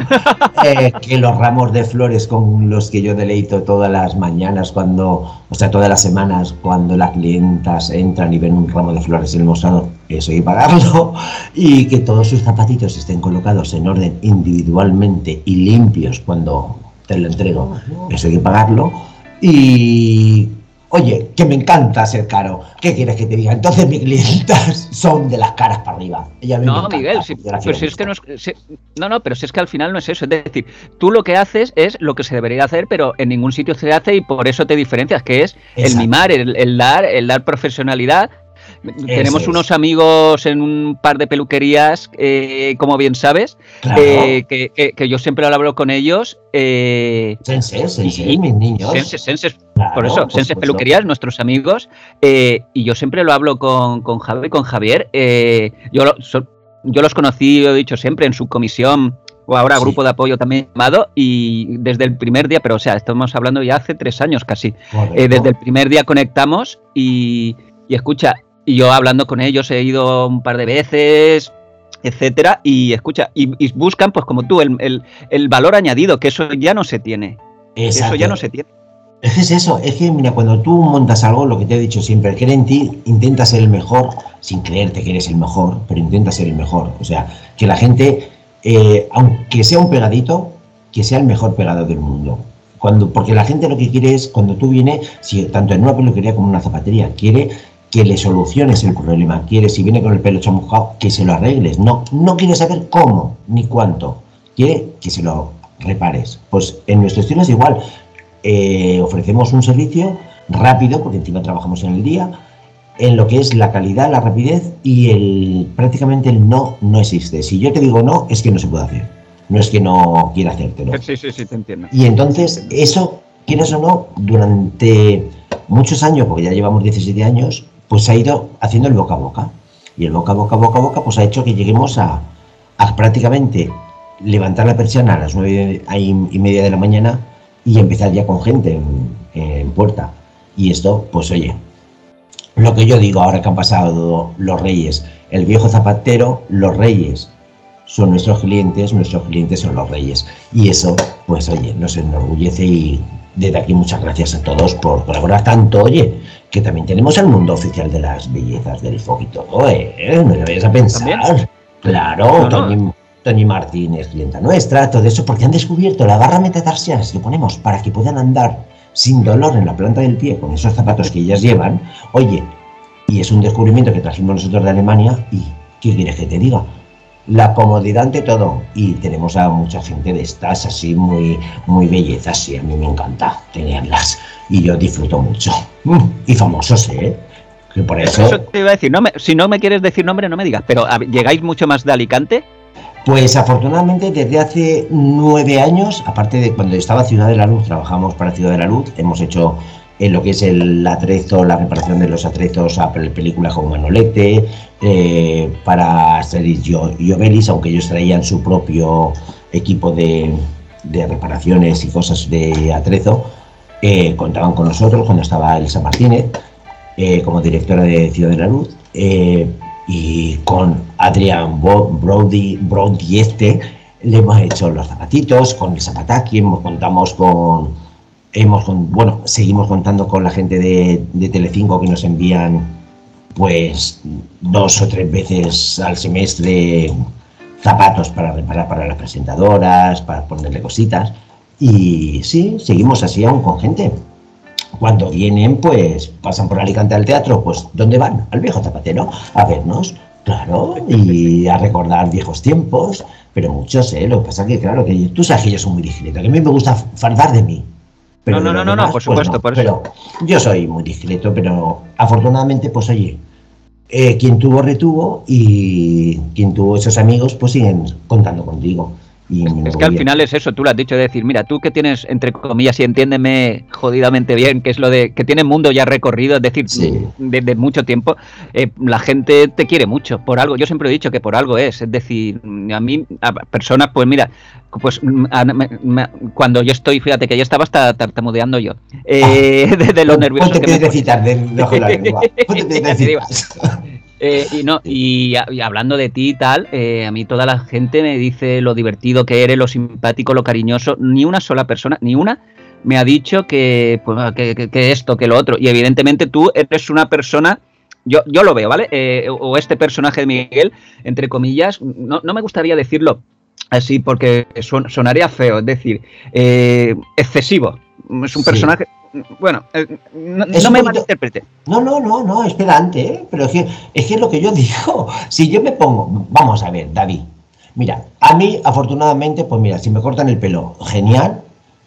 Eh, que los ramos de flores con los que yo deleito todas las mañanas, cuando, o sea, todas las semanas, cuando las clientas entran y ven un ramo de flores en el mostrador, eso hay que pagarlo. Y que todos sus zapatitos estén colocados en orden individualmente y limpios cuando te lo entrego, eso hay que pagarlo. Y Oye, que me encanta ser caro. ¿Qué quieres que te diga? Entonces mis clientas son de las caras para arriba. Y a mí me No, Miguel, si- pero si es que no mucho. es, si- no, no, pero si es que al final no es eso. Es decir, tú lo que haces es lo que se debería hacer, pero en ningún sitio se hace y por eso te diferencias, que es el Exacto. mimar, el, el dar, el dar profesionalidad. Tenemos es. unos amigos en un par de peluquerías, eh, como bien sabes, Claro. eh, que, que- que yo siempre lo hablo con ellos. Eh, Sense, sense, y- mis niños. senses, senses, Claro, por eso, por supuesto. Peluquerías, nuestros amigos, eh, y yo siempre lo hablo con, con Javi, con Javier. yo, lo- so- yo los conocí, lo he dicho siempre, en su comisión, o ahora Sí. grupo de apoyo también llamado, y desde el primer día, pero o sea, estamos hablando ya hace tres años casi. Eh, desde el primer día conectamos y, y escucha, y yo hablando con ellos he ido un par de veces, etcétera, y escucha, y, y buscan, pues como tú, el, el- el valor añadido, que eso ya no se tiene. Eso ya no se tiene. Es eso, es que mira, cuando tú montas algo, lo que te he dicho siempre, cree en ti, intenta ser el mejor, sin creerte que eres el mejor, pero intenta ser el mejor. O sea, que la gente, eh, aunque sea un pegadito, que sea el mejor pegado del mundo. Cuando, porque la gente lo que quiere es, cuando tú vienes, si, tanto en una peluquería como en una zapatería, quiere que le soluciones el problema, quiere, si viene con el pelo chamuscado, que se lo arregles. No, no quiere saber cómo ni cuánto, quiere que se lo repares. Pues en nuestro estilo es igual eh, ofrecemos un servicio rápido, porque encima trabajamos en el día, en lo que es la calidad, la rapidez y el prácticamente el no no existe. Si yo te digo no, es que no se puede hacer. No es que no quiera hacértelo. Sí, sí, sí, te entiendo. Y entonces, eso, quieras o no, durante muchos años, porque ya llevamos 17 años, pues ha ido haciendo el boca a boca. Y el boca a boca, boca a boca, pues ha hecho que lleguemos a, prácticamente levantar la persiana a las nueve y media de la mañana y empezar ya con gente en, en puerta. Y esto, pues oye, lo que yo digo ahora que han pasado los reyes, el viejo zapatero, los reyes son nuestros clientes, nuestros clientes son los reyes. Y eso, pues oye, nos enorgullece y desde aquí muchas gracias a todos por colaborar tanto, oye, que también tenemos el mundo oficial de las bellezas del y todo, ¿eh? No te vayas a pensar. Claro, Tony, Tony Martínez, clienta nuestra, todo eso, porque han descubierto la barra metatarsiana que ponemos para que puedan andar sin dolor en la planta del pie con esos zapatos que ellas llevan. Oye, y es un descubrimiento que trajimos nosotros de Alemania y, ¿qué quieres que te diga? La comodidad ante todo. Y tenemos a mucha gente de estas así muy, muy bellezas y a mí me encanta tenerlas. Y yo disfruto mucho. Mm, y famosos, ¿eh? Que por eso... Eso te iba a decir, no me, si no me quieres decir nombre, no me digas, pero ¿llegáis mucho más de Alicante? Pues afortunadamente desde hace nueve años, aparte de cuando estaba Ciudad de la Luz, trabajamos para Ciudad de la Luz, hemos hecho en lo que es el atrezo, la reparación de los atrezos a películas como Manolete, eh, para Asterix y Obelix, aunque ellos traían su propio equipo de, reparaciones y cosas de atrezo, eh, contaban con nosotros cuando estaba Elsa Martínez eh, como directora de Ciudad de la Luz y con Adrián Brody, Brody este le hemos hecho los zapatitos con el zapataki, contamos con hemos bueno seguimos contando con la gente de, de Telecinco que nos envían pues dos o tres veces al semestre zapatos para reparar para las presentadoras, para ponerle cositas. Y sí, seguimos así aún con gente. Cuando vienen, pues pasan por Alicante al teatro, pues ¿dónde van? Al viejo zapatero, a vernos, claro, y a recordar viejos tiempos, pero muchos, ¿eh? Lo que pasa que, claro, que tú sabes que yo soy muy discreto, que a mí me gusta fardar de mí. Pero no, no, no, no, por pues supuesto, por eso. Pero yo soy muy discreto, pero afortunadamente, pues oye, eh, quien tuvo retuvo y quien tuvo esos amigos pues siguen contando contigo. Y es que al final es eso, tú lo has dicho, de decir, mira, tú que tienes, entre comillas, y entiéndeme jodidamente bien, que es lo de que tiene mundo ya recorrido, es decir, desde mucho tiempo, eh, la gente te quiere mucho, por algo, yo siempre he dicho que por algo es, es decir, a mí, a personas, pues mira, pues cuando yo estoy, fíjate que ya estaba hasta tartamudeando yo, eh, ah, de, lo nervioso que me... de, Eh, y no y, hablando de ti y tal, eh, a mí toda la gente me dice lo divertido que eres, lo simpático, lo cariñoso. Ni una sola persona, ni una, me ha dicho que, pues, que, esto, que lo otro. Y evidentemente tú eres una persona, yo, yo lo veo, ¿vale? Eh, o este personaje de Miguel, entre comillas, no, me gustaría decirlo así porque sonaría feo, es decir, excesivo. Es un personaje bueno, eh, no, me malinterprete. No, no, no, no, es pedante, ¿eh? pero es que, es que es lo que yo digo. Si yo me pongo, vamos a ver, David, mira, a mí afortunadamente, pues mira, si me cortan el pelo, genial,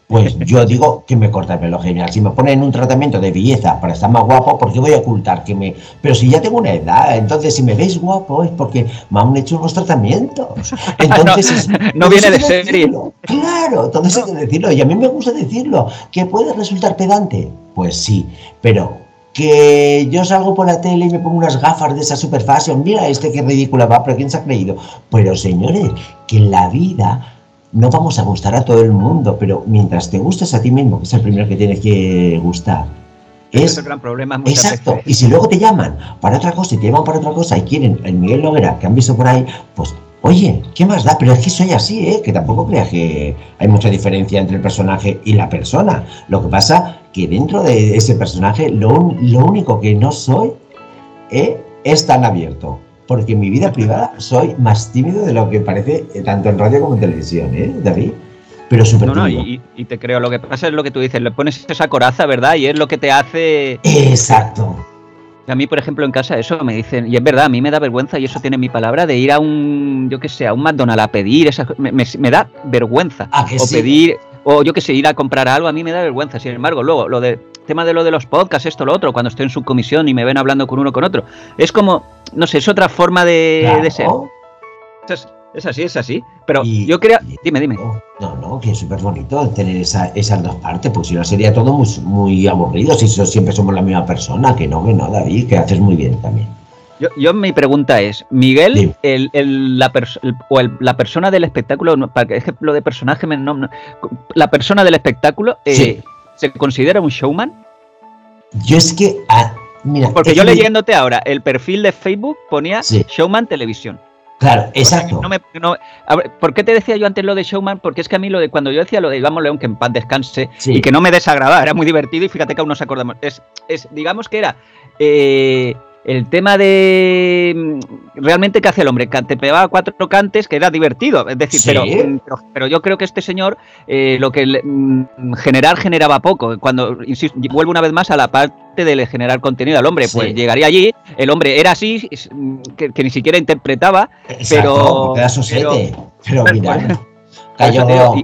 pues yo digo que me corta el pelo genial. Si me ponen un tratamiento de belleza para estar más guapo, ¿por qué voy a ocultar que me.? Pero si ya tengo una edad, entonces si me veis guapo es porque me han hecho unos tratamientos. Entonces. no, viene de serie. Claro, entonces hay que decirlo. Y a mí me gusta decirlo. ¿Que puede resultar pedante? Pues sí, pero que yo salgo por la tele y me pongo unas gafas de esa super fashion, mira este qué ridícula va, pero ¿quién se ha creído? Pero señores, que en la vida no vamos a gustar a todo el mundo, pero mientras te gustes a ti mismo, que es el primero que tienes que gustar, es, el gran problema. Exacto. Y si luego te llaman para otra cosa y te llaman para otra cosa y quieren el Miguel Noguera que han visto por ahí, pues oye, ¿qué más da? Pero es que soy así, ¿eh? Que tampoco creas que hay mucha diferencia entre el personaje y la persona. Lo que pasa que dentro de ese personaje lo, lo único que no soy ¿eh? es tan abierto porque en mi vida privada soy más tímido de lo que parece eh, tanto en radio como en televisión, ¿eh, David? Pero súper no, no, y, te creo, lo que pasa es lo que tú dices, le pones esa coraza, ¿verdad? Y es lo que te hace... Exacto. A mí, por ejemplo, en casa eso me dicen, y es verdad, a mí me da vergüenza, y eso tiene mi palabra, de ir a un, yo qué sé, a un McDonald's a pedir, esa, me, da vergüenza. o pedir, o yo qué sé, ir a comprar algo, a mí me da vergüenza. Sin embargo, luego, lo de tema de lo de los podcasts, esto, lo otro, cuando estoy en su comisión y me ven hablando con uno con otro. Es como, no sé, es otra forma de, de ser. Es, es, así, es así. Pero Y- yo creo. Dime, dime. No, no, que es súper bonito tener esa- esas dos partes, porque si no sería todo muy, muy aburrido, si so- siempre somos la misma persona, que no, que no, David, que haces muy bien también. Yo, yo mi pregunta es, Miguel, Sí. el, el- la, pers- el- o la persona del espectáculo, no, para que- es que lo de personaje, me- no- no- la persona del espectáculo, eh, Sí. ¿Se considera un showman? Yo es que, ah, mira, Porque yo leyéndote ahora, el perfil de Facebook ponía Sí. Showman Televisión. Claro, exacto. no me- no- a ver, ¿Por qué te decía yo antes lo de Showman? Porque es que a mí lo de cuando yo decía lo de Iván León, que en paz descanse, Sí. y que no me desagradaba, era muy divertido y fíjate que aún nos acordamos. Es, es digamos que era eh, el tema de mm, realmente que hacía el hombre, te pegaba cuatro cantes, que era divertido, es decir, Sí. pero, mm, pero, pero yo creo que este señor eh, lo que le- mm, generar generaba poco. Cuando, insisto, vuelvo una vez más a la parte de generar contenido al hombre, Sí. pues llegaría allí, el hombre era así, que, que ni siquiera interpretaba, Exacto, pero-. Pero, pero- mira, cayó,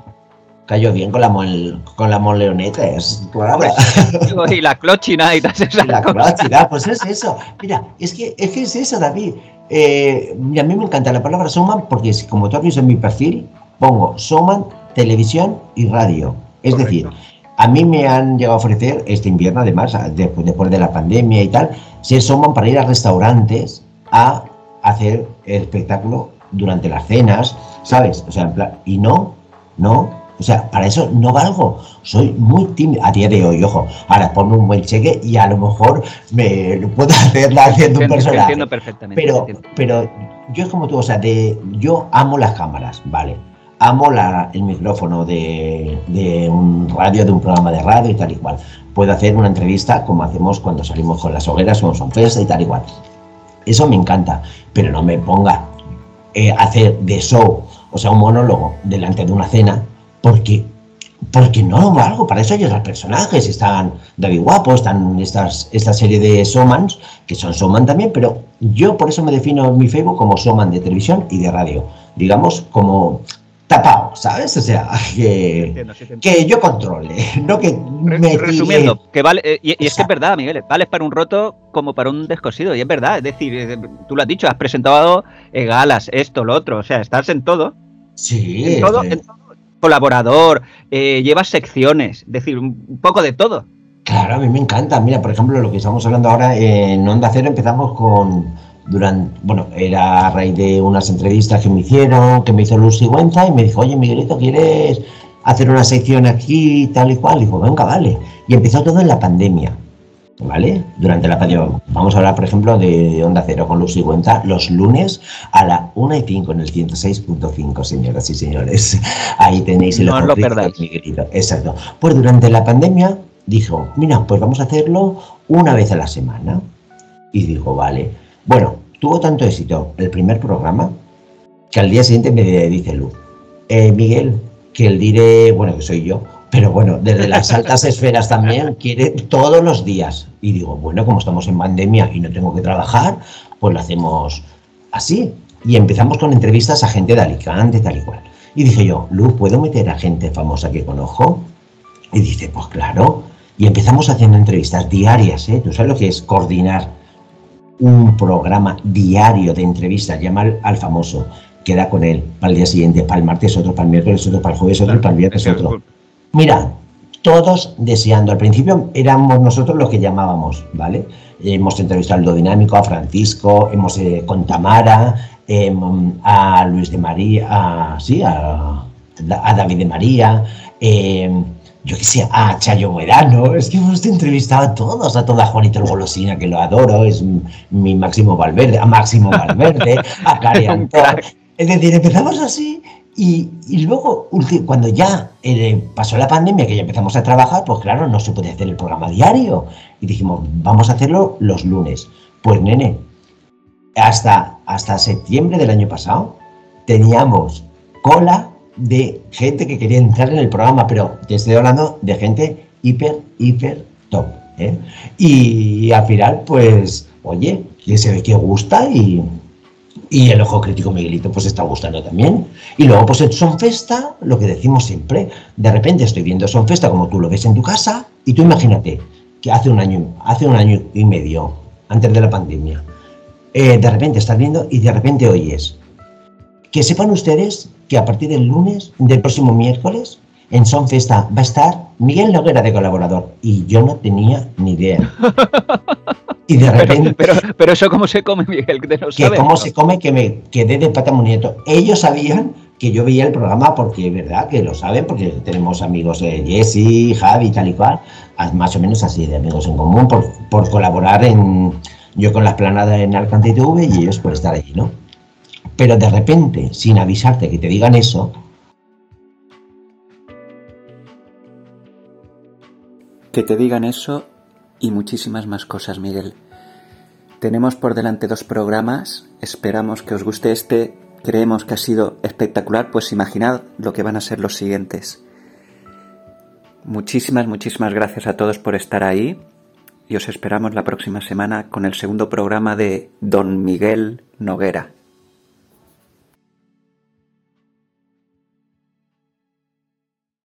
cayó bien con la mol, con la moleoneta, es claro. Y la clochina y todas esas Y la clochina, pues es eso. Mira, es que es, que es eso, David. Eh, y a mí me encanta la palabra showman porque, como tú has visto en mi perfil, pongo showman, televisión y radio. Es Correcto. decir, a mí me han llegado a ofrecer este invierno, además, después, después de la pandemia y tal, ser showman para ir a restaurantes a hacer el espectáculo durante las cenas, ¿sabes? O sea, en plan, y no, no. O sea, para eso no valgo. Soy muy tímido. A día de hoy, ojo. Ahora ponme un buen cheque y a lo mejor me lo puedo hacer haciendo un personaje. entiendo perfectamente. te Pero, pero yo es como tú, o sea, de, yo amo las cámaras, ¿vale? Amo la, el micrófono de, de un radio, de un programa de radio y tal y cual. Puedo hacer una entrevista como hacemos cuando salimos con las hogueras, con son festa y tal y cual. Eso me encanta, pero no me ponga eh, hacer de show, o sea, un monólogo delante de una cena, porque porque no lo valgo, para eso hay otros personajes, están David Guapo, están estas, esta serie de showmans, que son showman también, pero yo por eso me defino en mi Facebook como showman de televisión y de radio, digamos como tapado, ¿sabes? O sea, que, Entiendo, sí, te entiendo. que yo controle, no que Re- me Resumiendo, tire- que vale, eh, y, y es que es verdad, Miguel, vales para un roto como para un descosido, y es verdad, es decir, eh, tú lo has dicho, has presentado eh, galas, esto, lo otro, o sea, estás en todo, Sí, en todo, en todo. Colaborador, eh, llevas secciones, es decir, un poco de todo. Claro, a mí me encanta. Mira, por ejemplo, lo que estamos hablando ahora en Onda Cero empezamos con durante, bueno, era a raíz de unas entrevistas que me hicieron, que me hizo Luz Sigüenza y me dijo, oye Miguelito, ¿quieres hacer una sección aquí tal y cual? digo, venga, vale. Y empezó todo en la pandemia, ¿vale? Durante la pandemia. Vamos a hablar, por ejemplo, de Onda Cero con Luz Sigüenza los lunes a la 1 y 5 en el 106.5, señoras y señores. Ahí tenéis el No lo perdáis. Exacto. Pues durante la pandemia dijo, mira, pues vamos a hacerlo una vez a la semana. Y digo, vale. Bueno, tuvo tanto éxito el primer programa que al día siguiente me dice Luz, "Eh, Miguel, que el diré, bueno, que soy yo, pero bueno, desde las altas esferas también quiere todos los días. Y digo, bueno, como estamos en pandemia y no tengo que trabajar, pues lo hacemos así. Y empezamos con entrevistas a gente de Alicante, tal y cual. Y dije yo, Luz, ¿puedo meter a gente famosa que conozco? Y dice, pues claro. Y empezamos haciendo entrevistas diarias, ¿eh? ¿Tú sabes lo que es coordinar un programa diario de entrevistas? Llama al, al famoso, queda con él para el día siguiente, para el martes otro, para el miércoles otro, para el jueves otro, para el viernes otro. Mira, todos deseando. Al principio éramos nosotros los que llamábamos, ¿vale? Hemos entrevistado al Dinámico, a Francisco, hemos eh, con Tamara, em, a Luis de María, a, sí, a, a David de María, em, yo qué sé, a Chayo Verano. Es que hemos entrevistado a todos, a toda Juanito el Golosina, que lo adoro, es mi Máximo Valverde, a Máximo Valverde, a Cari Antón. Es decir, empezamos así y, y luego, cuando ya eh, pasó la pandemia, que ya empezamos a trabajar, pues claro, no se puede hacer el programa diario. Y dijimos, vamos a hacerlo los lunes. Pues nene, hasta, hasta septiembre del año pasado teníamos cola de gente que quería entrar en el programa, pero te estoy hablando de gente hiper, hiper top. ¿eh? Y, al final, pues, oye, que se ve que gusta y, y el ojo crítico Miguelito pues está gustando también. Y luego pues en Sonfesta, lo que decimos siempre, de repente estoy viendo Sonfesta como tú lo ves en tu casa y tú imagínate que hace un año, hace un año y medio, antes de la pandemia, eh, de repente estás viendo y de repente oyes. Que sepan ustedes que a partir del lunes, del próximo miércoles, en Son Festa va a estar Miguel Noguera de colaborador. Y yo no tenía ni idea. Y de repente. Pero, pero, eso, ¿cómo se come, Miguel? Que, cómo se come, que me quedé de pata muñeto. Ellos sabían que yo veía el programa porque, ¿verdad? Que lo saben, porque tenemos amigos de Jesse, Javi, tal y cual, más o menos así de amigos en común, por, por colaborar en. Yo con la esplanada en Alcante TV y ellos por estar allí, ¿no? Pero de repente, sin avisarte que te digan eso, Que te digan eso y muchísimas más cosas, Miguel. Tenemos por delante dos programas, esperamos que os guste este, creemos que ha sido espectacular, pues imaginad lo que van a ser los siguientes. Muchísimas, muchísimas gracias a todos por estar ahí y os esperamos la próxima semana con el segundo programa de Don Miguel Noguera.